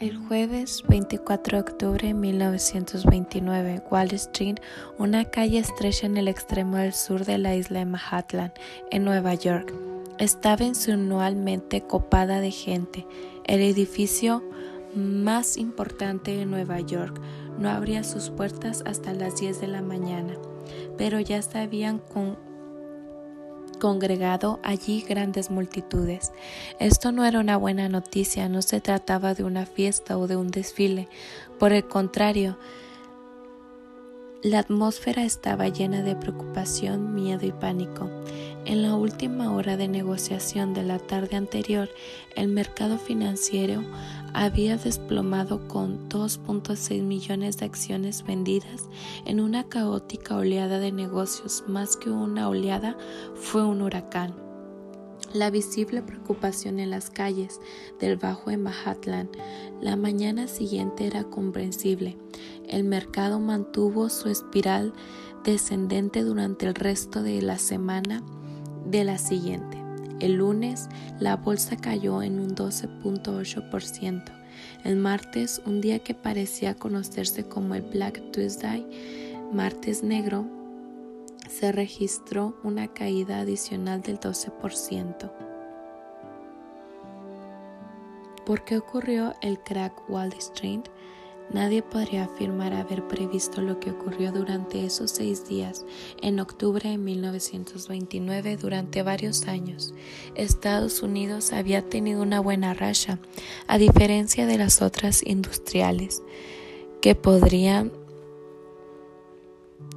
El jueves 24 de octubre de 1929, Wall Street, una calle estrecha en el extremo del sur de la isla de Manhattan, en Nueva York, estaba insinualmente copada de gente. El edificio más importante de Nueva York no abría sus puertas hasta las 10 de la mañana, pero ya se habían con congregado allí grandes multitudes. Esto no era una buena noticia, no se trataba de una fiesta o de un desfile. Por el contrario, la atmósfera estaba llena de preocupación, miedo y pánico. En la última hora de negociación de la tarde anterior, el mercado financiero había desplomado con 2.6 millones de acciones vendidas en una caótica oleada de negocios. Más que una oleada, fue un huracán. La visible preocupación en las calles del Bajo en Manhattan la mañana siguiente era comprensible. El mercado mantuvo su espiral descendente durante el resto de la semana de la siguiente. El lunes la bolsa cayó en un 12.8%. El martes, un día que parecía conocerse como el Black Tuesday, martes negro, se registró una caída adicional del 12%. ¿Por qué ocurrió el crack Wall Street? Nadie podría afirmar haber previsto lo que ocurrió durante esos seis días en octubre de 1929 durante varios años. Estados Unidos había tenido una buena racha, a diferencia de las otras industriales, que podrían,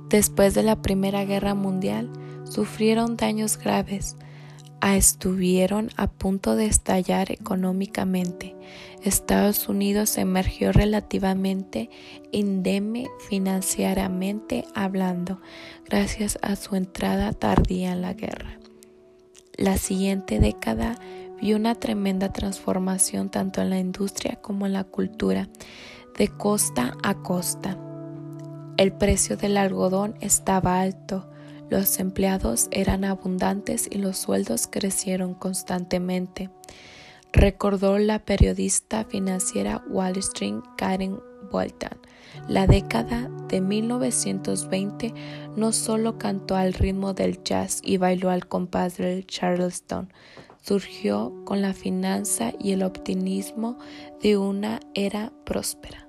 después de la Primera Guerra Mundial, sufrieron daños graves estuvieron a punto de estallar económicamente. Estados Unidos emergió relativamente indemne financieramente hablando, gracias a su entrada tardía en la guerra. La siguiente década vio una tremenda transformación tanto en la industria como en la cultura, de costa a costa. El precio del algodón estaba alto, los empleados eran abundantes y los sueldos crecieron constantemente, recordó la periodista financiera Wall Street Karen Bolton. La década de 1920 no solo cantó al ritmo del jazz y bailó al compás del charleston, surgió con la finanza y el optimismo de una era próspera.